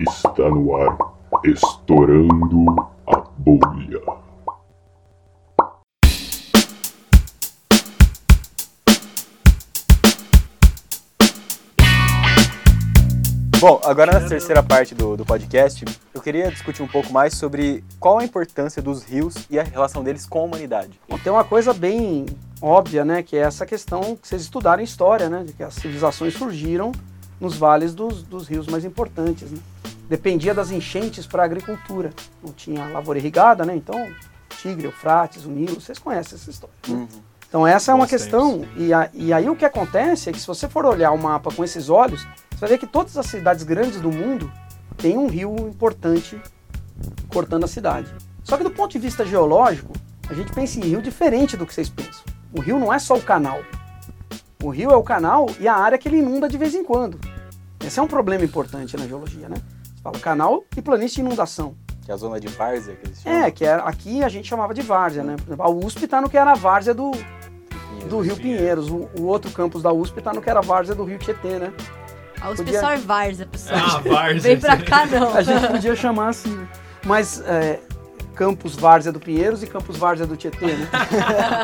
Está no ar, estourando a bolha. Bom, agora na terceira parte do, do podcast, eu queria discutir um pouco mais sobre qual a importância dos rios e a relação deles com a humanidade. Bom, tem uma coisa bem óbvia, né, que é essa questão que vocês estudaram em história, né, de que as civilizações surgiram nos vales dos, dos rios mais importantes, né. Dependia das enchentes para a agricultura. Não tinha lavoura irrigada, né, então Tigre, Eufrates, o Nilo, vocês conhecem essa história. né? Então essa é uma Bons questão, e, a- e aí o que acontece é que se você for olhar o mapa com esses olhos, você vai ver que todas as cidades grandes do mundo têm um rio importante cortando a cidade. Só que do ponto de vista geológico, a gente pensa em rio diferente do que vocês pensam. O rio não é só o canal. O rio é o canal e a área que ele inunda de vez em quando. Esse é um problema importante na geologia, né? Você fala canal e planície de inundação. Que é a zona de várzea que eles chamam. É, que era, aqui a gente chamava de várzea, né? Por exemplo, a USP está no que era a várzea do, do Rio Pinheiros. O, o outro campus da USP está no que era a várzea do Rio Tietê, né? A USP Podia- é só é várzea, pessoal. Ah, várzea. Vem pra cá, não. A gente podia chamar assim. né? Mas é, campus várzea do Pinheiros e campus várzea do Tietê, né?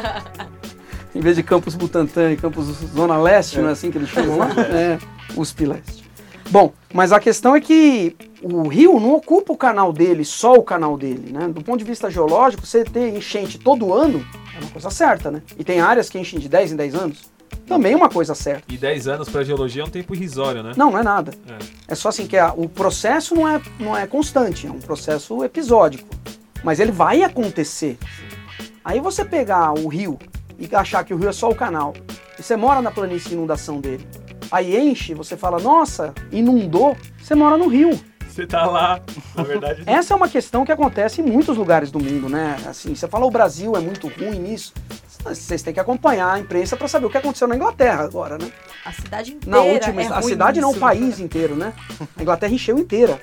em vez de campus Butantã e campus Zona Leste, não é assim que eles chamam lá? É, USP Leste. Bom, mas a questão é que o rio não ocupa o canal dele, só o canal dele, né? Do ponto de vista geológico, você ter enchente todo ano é uma coisa certa, né? E tem áreas que enchem de 10 em 10 anos, também é uma coisa certa. E 10 anos pra geologia é um tempo irrisório, né? Não, não é nada. É. É só assim que a- o processo não é, não é constante, é um processo episódico. Mas ele vai acontecer. Aí você pegar o rio e achar que o rio é só o canal, e você mora na planície de inundação dele, aí enche, você fala, nossa, inundou, você mora no rio. Você tá lá, na verdade. Essa é uma questão que acontece em muitos lugares do mundo, né? Assim, você fala o Brasil é muito ruim nisso. Vocês têm que acompanhar a imprensa para saber o que aconteceu na Inglaterra agora, né? A cidade inteira Na última, é a cidade não, o país inteiro, né? A Inglaterra encheu inteira.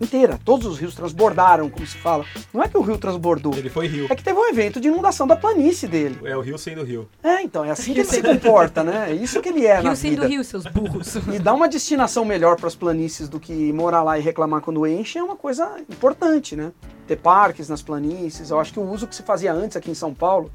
Inteira. Todos os rios transbordaram, como se fala. Não é que o rio transbordou, Ele foi rio. é que teve um evento de inundação da planície dele. É o rio sendo rio. É, então, é assim que ele se comporta, né? É isso que ele é na Rio sendo vida. rio, seus burros. E dar uma destinação melhor para as planícies do que morar lá e reclamar quando enche é uma coisa importante, né? Ter parques nas planícies. Eu acho que o uso que se fazia antes aqui em São Paulo,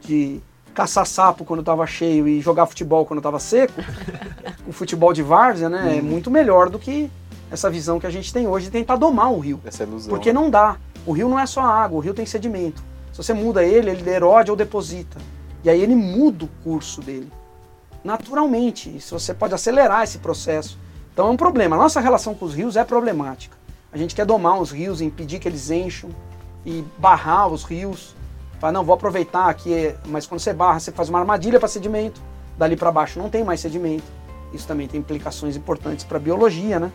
de caçar sapo quando estava cheio e jogar futebol quando estava seco, o futebol de várzea, né? É muito melhor do que essa visão que a gente tem hoje de tentar domar o rio. Essa ilusão. Porque não dá. O rio não é só água, o rio tem sedimento. Se você muda ele, ele erode ou deposita. E aí ele muda o curso dele. Naturalmente. Isso você pode acelerar esse processo. Então é um problema. A nossa relação com os rios é problemática. A gente quer domar os rios, impedir que eles encham e barrar os rios. Fala, não, vou aproveitar aqui, mas quando você barra, você faz uma armadilha para sedimento. Dali para baixo não tem mais sedimento. Isso também tem implicações importantes para a biologia, né?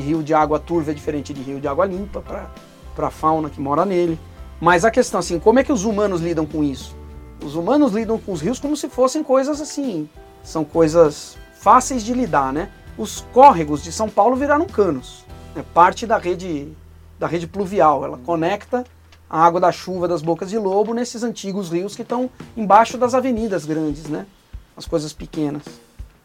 Rio de água turva é diferente de rio de água limpa para a fauna que mora nele. Mas a questão assim, como é que os humanos lidam com isso? Os humanos lidam com os rios como se fossem coisas assim, são coisas fáceis de lidar, né? Os córregos de São Paulo viraram canos. É parte da rede da rede pluvial. Ela conecta a água da chuva das bocas de lobo nesses antigos rios que estão embaixo das avenidas grandes, né? As coisas pequenas.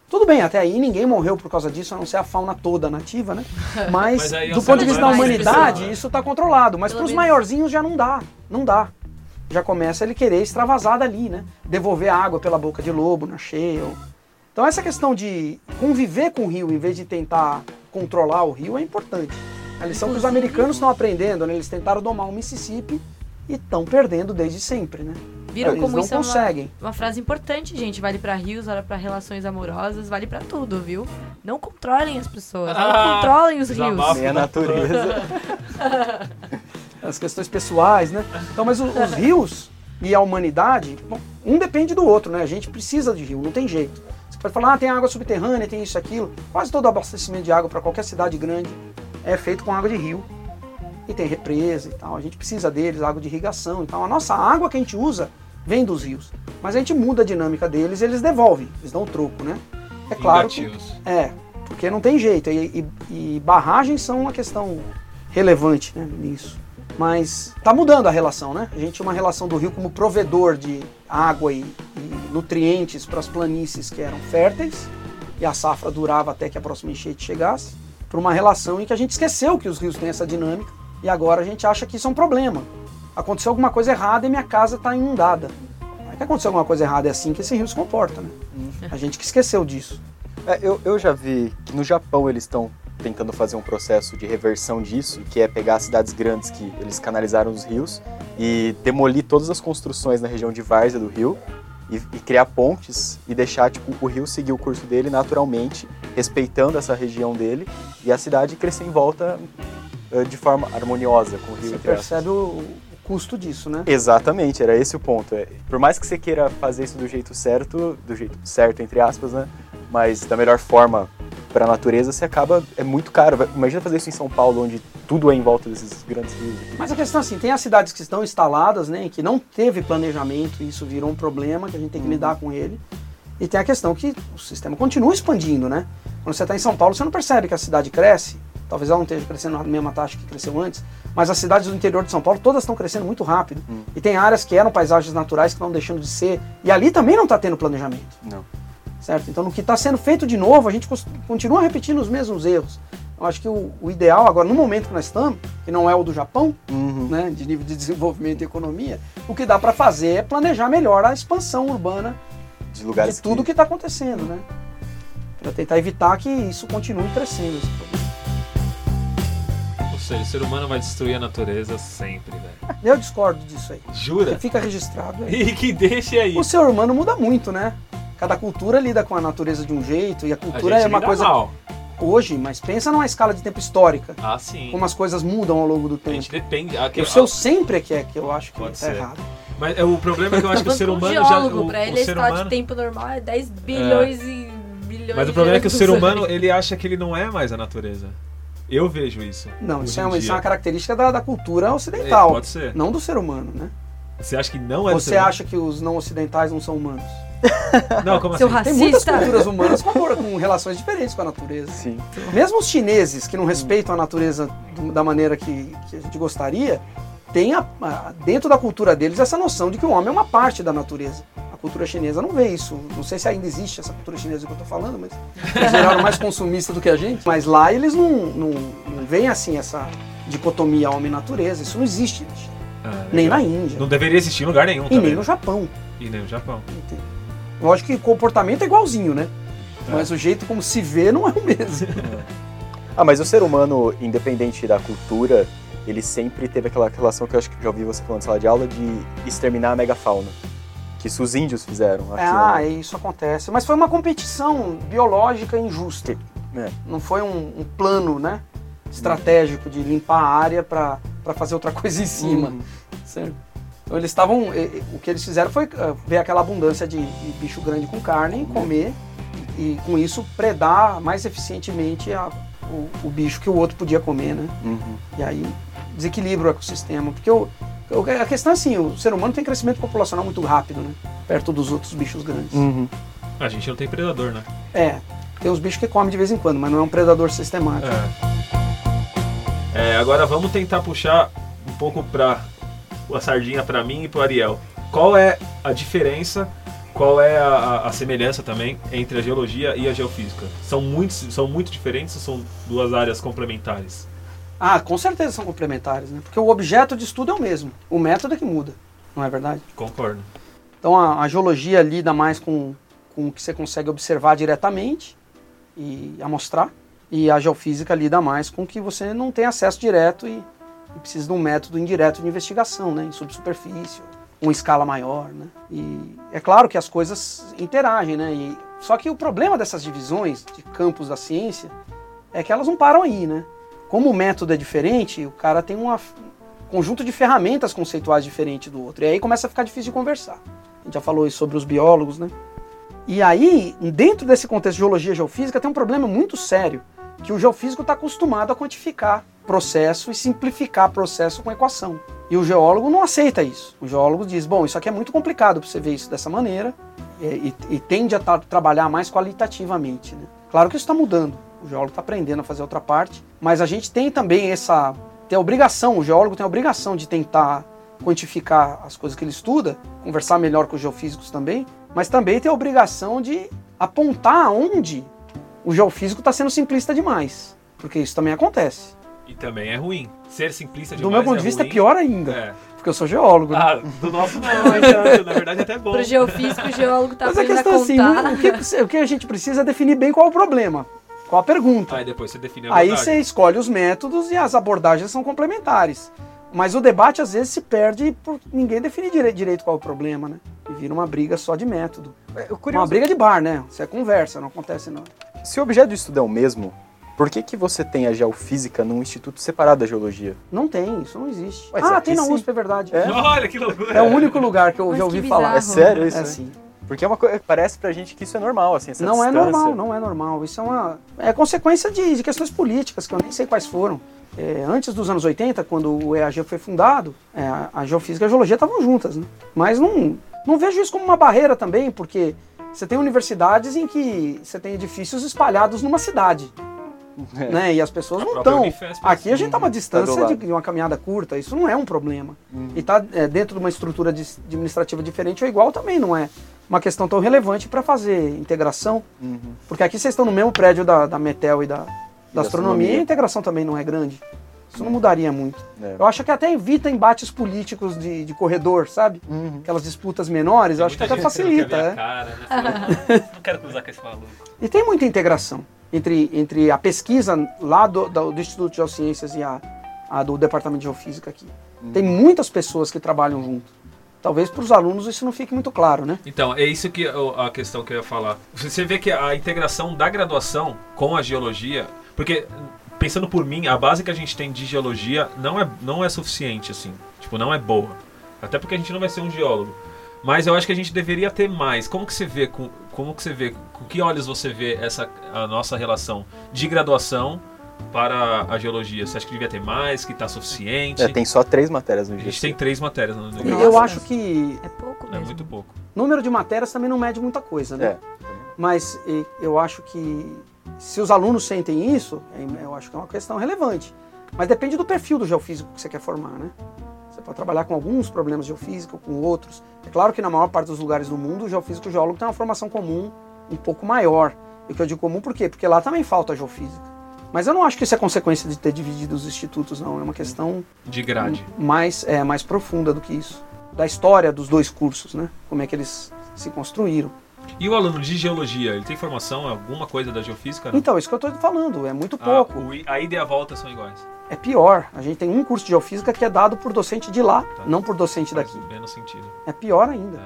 Tudo bem, até aí ninguém morreu por causa disso, a não ser a fauna toda nativa, né? Mas, Mas aí é do o ponto de vista da humanidade, pessoa. isso está controlado. Mas para os maiorzinhos já não dá. Não dá. Já começa ele querer extravasar dali, né? Devolver a água pela boca de lobo na cheia. ou- Então essa questão de conviver com o rio em vez de tentar controlar o rio é importante. A lição que os americanos estão aprendendo, né? Eles tentaram domar o Mississippi e estão perdendo desde sempre, né? Viram Eles como não isso é uma, conseguem. uma frase importante, gente. Vale pra rios, vale pra relações amorosas, vale pra tudo, viu? Não controlem as pessoas, não Ah, controlem os rios. Nem a natureza. as questões pessoais, né? Então, mas o- os rios e a humanidade, bom, um depende do outro, né? A gente precisa de rio, não tem jeito. Você pode falar, ah, tem água subterrânea, tem isso, aquilo. Quase todo abastecimento de água para qualquer cidade grande é feito com água de rio. E tem represa e tal. A gente precisa deles, água de irrigação. Então, a nossa água que a gente usa vem dos rios. Mas a gente muda a dinâmica deles, eles devolvem, eles dão o troco, né? É claro que é, porque não tem jeito. E, e- e barragens são uma questão relevante né, nisso. Mas tá mudando a relação, né? A gente tinha uma relação do rio como provedor de água e, e nutrientes para as planícies que eram férteis, e a safra durava até que a próxima enchente chegasse. para uma relação em que a gente esqueceu que os rios têm essa dinâmica e agora a gente acha que isso é um problema. Aconteceu alguma coisa errada e minha casa está inundada. Não é que aconteceu alguma coisa errada, é assim que esse rio se comporta, né? A gente que esqueceu disso. É, eu, eu já vi que no Japão eles estão tentando fazer um processo de reversão disso, que é pegar cidades grandes que eles canalizaram os rios e demolir todas as construções na região de várzea do rio e, e criar pontes e deixar tipo, o rio seguir o curso dele naturalmente, respeitando essa região dele e a cidade crescer em volta eh, de forma harmoniosa com o rio. Você percebe o custo disso, né? Exatamente, era esse o ponto. É, por mais que você queira fazer isso do jeito certo, do jeito certo, entre aspas, né? Mas da melhor forma para a natureza, você acaba. É muito caro. Imagina fazer isso em São Paulo, onde tudo é em volta desses grandes rios. Mas a questão é assim, tem as cidades que estão instaladas, né, que não teve planejamento e isso virou um problema que a gente tem que lidar com ele. E tem a questão que o sistema continua expandindo, né? Quando você está em São Paulo, você não percebe que a cidade cresce. Talvez ela não esteja crescendo na mesma taxa que cresceu antes, mas as cidades do interior de São Paulo todas estão crescendo muito rápido. E tem áreas que eram paisagens naturais que estão deixando de ser. E ali também não está tendo planejamento Não. certo? Então, no que está sendo feito de novo, a gente continua repetindo os mesmos erros. Eu acho que o, o ideal agora, no momento que nós estamos, que não é o do Japão, Uhum. né, de nível de desenvolvimento e economia, o que dá para fazer é planejar melhor a expansão urbana De lugares de tudo que está acontecendo, né? Para tentar evitar que isso continue crescendo. Seja, o ser humano vai destruir a natureza sempre, velho. Eu discordo disso aí. Jura? Que fica registrado aí. E que deixe aí. O ser humano muda muito, né? Cada cultura lida com a natureza de um jeito e a A cultura gente é uma lida coisa mal. hoje, mas pensa numa escala de tempo histórica. Ah, sim. como as coisas mudam ao longo do A tempo. gente depende. a- O seu sempre é que é que eu acho que Pode tá ser. errado. Mas é, o problema é que eu acho que o ser Um humano já. O, pra o ele a ser escala humano... de tempo normal é 10 bilhões e bilhões Mas o problema é que o ser humano, ele acha que ele não é mais a natureza. Eu vejo isso. Não, isso é, uma, isso é uma característica da, da cultura É, ocidental, pode ser. não do ser humano, né? Você acha que não é do Você ser humano? acha que os não ocidentais não são humanos? Não, como Seu assim? Tem muitas Racista. culturas humanas com, com relações diferentes com a natureza. Sim. Mesmo os chineses que não respeitam a natureza do- da maneira que, que a gente gostaria, tem a- a- dentro da cultura deles essa noção de que o homem é uma parte da natureza. A cultura chinesa não vê isso. Não sei se ainda existe essa cultura chinesa que eu estou falando, mas eles viraram mais consumistas do que a gente. Mas lá eles não, não, não veem assim essa dicotomia homem-natureza. Isso não existe. Ah, Nem na Índia. Não deveria existir em lugar nenhum E também. nem no Japão. E nem no Japão. Lógico que o comportamento é igualzinho, né? É. Mas o jeito como se vê não é o mesmo. Ah, mas o ser humano, independente da cultura, ele sempre teve aquela relação que eu acho que já ouvi você falando sala de aula de exterminar a megafauna. Que isso os índios fizeram. aqui, Ah, né? isso acontece. Mas foi uma competição biológica injusta. É. Não foi um, um plano, né? Estratégico de limpar a área para fazer outra coisa em cima. Uhum. Certo? Então eles estavam. O que eles fizeram foi eh, ver aquela abundância de, de bicho grande com carne, e comer e, e com isso predar mais eficientemente a- o, o bicho que o outro podia comer, né? Uhum. E aí desequilibra o ecossistema. Porque o, o- a questão é assim, o ser humano tem crescimento populacional muito rápido, né? Perto dos outros bichos grandes. Uhum. A gente não tem predador, né? É, tem os bichos que comem de vez em quando, mas não é um predador sistemático. É. É, agora vamos tentar puxar um pouco pra a sardinha pra mim e pro Ariel. Qual é a diferença, qual é a, a- a semelhança também entre a geologia e a geofísica? São, muitos, são muito diferentes ou são duas áreas complementares? Ah, com certeza são complementares, né? Porque o objeto de estudo é o mesmo, o método é que muda, não é verdade? Concordo. Então a, a geologia lida mais com, com o que você consegue observar diretamente e amostrar, e a geofísica lida mais com o que você não tem acesso direto e, e precisa de um método indireto de investigação, né? Em subsuperfície, uma escala maior, né? E é claro que as coisas interagem, né? E, só que o problema dessas divisões de campos da ciência é que elas não param aí, né? Como o método é diferente, o cara tem um conjunto de ferramentas conceituais diferente do outro. E aí começa a ficar difícil de conversar. A gente já falou isso sobre os biólogos, né? E aí, dentro desse contexto de geologia e geofísica, tem um problema muito sério, que o geofísico está acostumado a quantificar processo e simplificar processo com equação. E o geólogo não aceita isso. O geólogo diz, bom, isso aqui é muito complicado para você ver isso dessa maneira, e, e- e tende a tra- trabalhar mais qualitativamente. Né? Claro que isso está mudando. O geólogo está aprendendo a fazer outra parte, mas a gente tem também essa tem a obrigação, o geólogo tem a obrigação de tentar quantificar as coisas que ele estuda, conversar melhor com os geofísicos também, mas também tem a obrigação de apontar onde o geofísico está sendo simplista demais. porque isso também acontece. E também é ruim. Ser simplista Do demais meu ponto de vista é ruim. pior ainda, É. porque eu sou geólogo. né? Ah, do nosso não, é tanto. Na verdade, é até bom. Pro geofísico, o geólogo tá Mas a questão é assim, o que, o que a gente precisa é definir bem qual é o problema, qual a pergunta. Aí depois você define a Aí você escolhe os métodos e as abordagens são complementares. Mas o debate às vezes se perde por ninguém definir dire- direito qual é o problema, né? E vira uma briga só de método. É, Uma briga de bar, né? Você conversa, não acontece não. se o objeto de estudo é o mesmo, por que, que você tem a geofísica num instituto separado da geologia? Não tem, isso não existe. Mas ah, tem na sim. USP, é verdade. É? Olha que loucura. É o único lugar que eu Mas já ouvi falar. É sério isso? É né? assim. Porque é uma coisa parece pra gente que isso é normal, assim, essa Não é distância. normal, não é normal. Isso é uma é consequência de, de questões políticas, que eu nem sei quais foram. É, antes dos anos 80, quando o EAG foi fundado, é, a- geofísica e a geologia estavam juntas, né? Mas não, não vejo isso como uma barreira também, porque você tem universidades em que você tem edifícios espalhados numa cidade, É. né? E as pessoas A não estão. Aqui a assim, gente está uma Tá distância lado. de uma caminhada curta, isso não é um problema. Uhum. E tá é, dentro de uma estrutura dis- administrativa diferente ou igual também não é uma questão tão relevante para fazer integração. Uhum. Porque aqui vocês estão no mesmo prédio da, da Metel e da, da astronomia, astronomia. e a integração também não é grande. Isso não mudaria muito. É. Eu acho que até evita embates políticos de, de corredor, sabe? Uhum. Aquelas disputas menores, eu acho que até não facilita. ver a é. cara, né? não quero cruzar com esse maluco. E tem muita integração entre, entre a pesquisa lá do, do, do Instituto de Geociências e a, a do Departamento de Geofísica aqui. Tem muitas pessoas que trabalham junto. Talvez para os alunos isso não fique muito claro, né? Então, é isso que eu- a questão que eu ia falar. Você vê que a integração da graduação com a geologia, porque pensando por mim, a base que a gente tem de geologia não é, não é suficiente assim, tipo, não é boa. Até porque a gente não vai ser um geólogo. Mas eu acho que a gente deveria ter mais. Como que você vê com como que você vê com que olhos você vê essa a nossa relação de graduação para a geologia? Você acha que devia ter mais, que está suficiente? É, tem só três matérias no A gente tem três matérias no Nossa, eu acho que É pouco É mesmo. muito pouco. número de matérias também não mede muita coisa, né? É. Mas eu acho que se os alunos sentem isso, é- eu acho que é uma questão relevante. Mas depende do perfil do geofísico que você quer formar, né? Você pode trabalhar com alguns problemas geofísicos, com outros. É claro que na maior parte dos lugares do mundo, o geofísico e o geólogo têm uma formação comum um pouco maior. E o que eu digo comum por quê? Porque lá também falta geofísica. Mas eu não acho que isso é consequência de ter dividido os institutos, não. É uma questão De grade. mais, é, mais profunda do que isso. Da história dos dois cursos, né? Como é que eles se construíram. E o aluno de geologia, ele tem formação, alguma coisa da geofísica? Não? Então, isso que eu estou falando, é muito Ah, pouco. o a ida e a volta são iguais. É pior. A gente tem um curso de geofísica que é dado por docente de lá, Tá. não por docente daqui. Faz menos sentido. É pior ainda.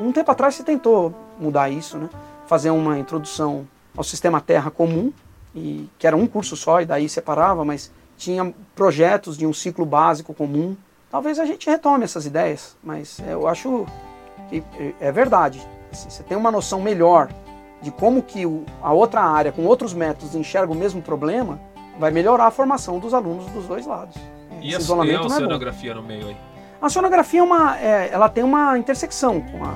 Um tempo atrás se tentou mudar isso, né? Fazer uma introdução ao sistema Terra comum, e que era um curso só, e daí separava, mas tinha projetos de um ciclo básico comum. Talvez a gente retome essas ideias, mas eu acho que é verdade. Assim, você tem uma noção melhor de como que a outra área, com outros métodos, enxerga o mesmo problema, vai melhorar a formação dos alunos dos dois lados. E Esse a, e isolamento a não é oceanografia no meio aí? A oceanografia é uma, é, ela tem uma intersecção com, a,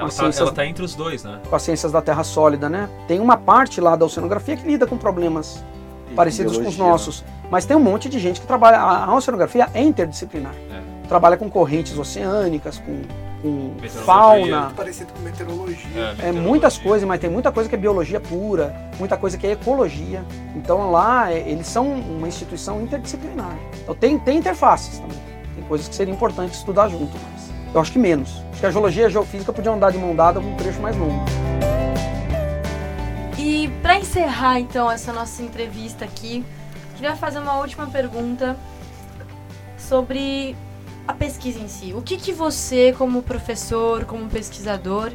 Ela as tá, ciências, ela tá entre os dois, né? com as ciências da Terra sólida, né? Tem uma parte lá da oceanografia que lida com problemas E parecidos com os biologia, né? nossos, mas tem um monte de gente que trabalha. A, oceanografia é interdisciplinar. É. Trabalha com correntes oceânicas, com, com Meteorologia. fauna. Parecido com meteorologia. É muitas coisas, mas tem muita coisa que é biologia pura, muita coisa que é ecologia. Então lá é, eles são uma instituição interdisciplinar. Então tem, tem interfaces também. Tem coisas que seria importante estudar junto, mas eu acho que menos. Acho que a geologia e a geofísica podiam andar de mão dada um trecho mais longo. E pra encerrar então essa nossa entrevista aqui, queria fazer uma última pergunta sobre a pesquisa em si. O que, que você, como professor, como pesquisador,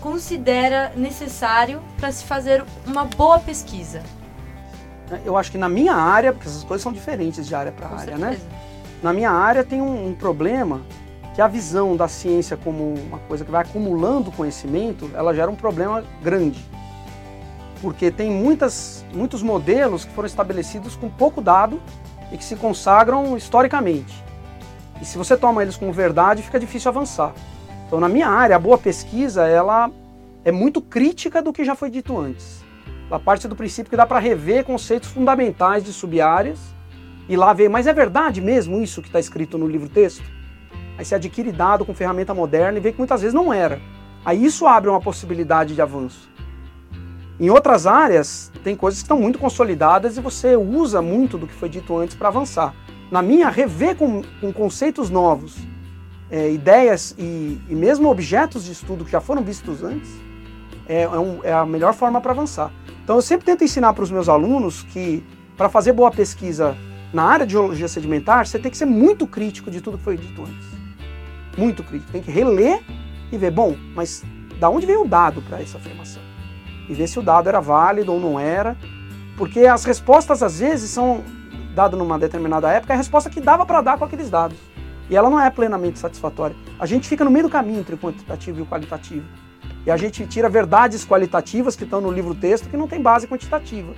considera necessário para se fazer uma boa pesquisa? Eu acho que na minha área, porque essas coisas são diferentes de área para Com área, né? certeza. Na minha área tem um, um problema que a visão da ciência como uma coisa que vai acumulando conhecimento, ela gera um problema grande. Porque tem muitas, muitos modelos que foram estabelecidos com pouco dado e que se consagram historicamente. E se você toma eles como verdade, fica difícil avançar. Então, na minha área, a boa pesquisa, ela é muito crítica do que já foi dito antes. Ela parte do princípio que dá para rever conceitos fundamentais de subáreas e lá ver, mas é verdade mesmo isso que está escrito no livro-texto? Aí você adquire dado com ferramenta moderna e vê que muitas vezes não era. Aí isso abre uma possibilidade de avanço. Em outras áreas, tem coisas que estão muito consolidadas e você usa muito do que foi dito antes para avançar. Na minha, rever com, com conceitos novos, é, ideias e, e, mesmo objetos de estudo que já foram vistos antes, é, é, um, é a melhor forma para avançar. Então eu sempre tento ensinar para os meus alunos que para fazer boa pesquisa na área de geologia sedimentar, você tem que ser muito crítico de tudo que foi dito antes. Muito crítico. Tem que reler e ver, bom, mas da onde veio o dado para essa afirmação? E ver se o dado era válido ou não era. Porque as respostas, às vezes, são, dado numa determinada época, é a resposta que dava para dar com aqueles dados. E ela não é plenamente satisfatória. A gente fica no meio do caminho entre o quantitativo e o qualitativo. E a gente tira verdades qualitativas que estão no livro texto que não tem base quantitativa.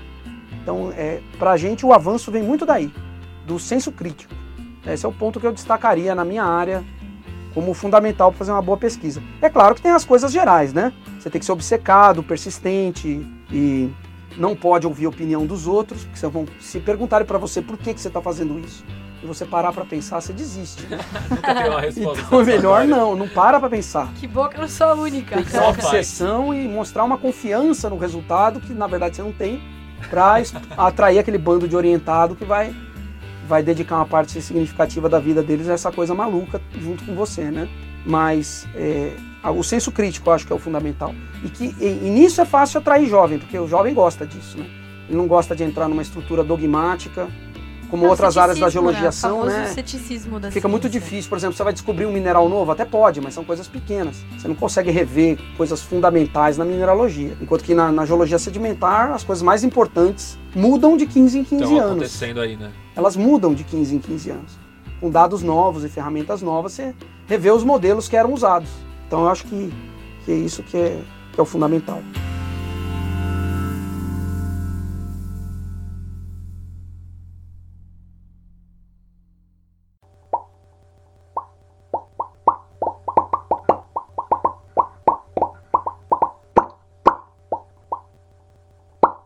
Então, é, para a gente, o avanço vem muito daí, do senso crítico. Esse é o ponto que eu destacaria na minha área como fundamental para fazer uma boa pesquisa. É claro que tem as coisas gerais, né? Você tem que ser obcecado, persistente e não pode ouvir a opinião dos outros, porque vão, se perguntarem para você por que, que você está fazendo isso, e você parar para pensar, você desiste. Nunca tem uma resposta. então é melhor não, não para para pensar. Que boa que eu não sou a única. Tem que ter uma obsessão e mostrar uma confiança no resultado que na verdade você não tem, para atrair aquele bando de orientado que vai vai dedicar uma parte significativa da vida deles a essa coisa maluca junto com você, né? Mas é, o senso crítico eu acho que é o fundamental. E que e, e nisso é fácil atrair jovem, porque o jovem gosta disso, né? Ele não gosta de entrar numa estrutura dogmática, como é outras áreas da geologia né? são, né? ceticismo da Fica ciência. muito difícil, por exemplo, você vai descobrir um mineral novo, até pode, mas são coisas pequenas. Você não consegue rever coisas fundamentais na mineralogia. Enquanto que na, na geologia sedimentar, as coisas mais importantes mudam de 15 em 15 Estão anos. acontecendo aí, né? Elas mudam de 15 em 15 anos. Com dados novos e ferramentas novas, você revê os modelos que eram usados. Então eu acho que, que é isso que é, que é o fundamental.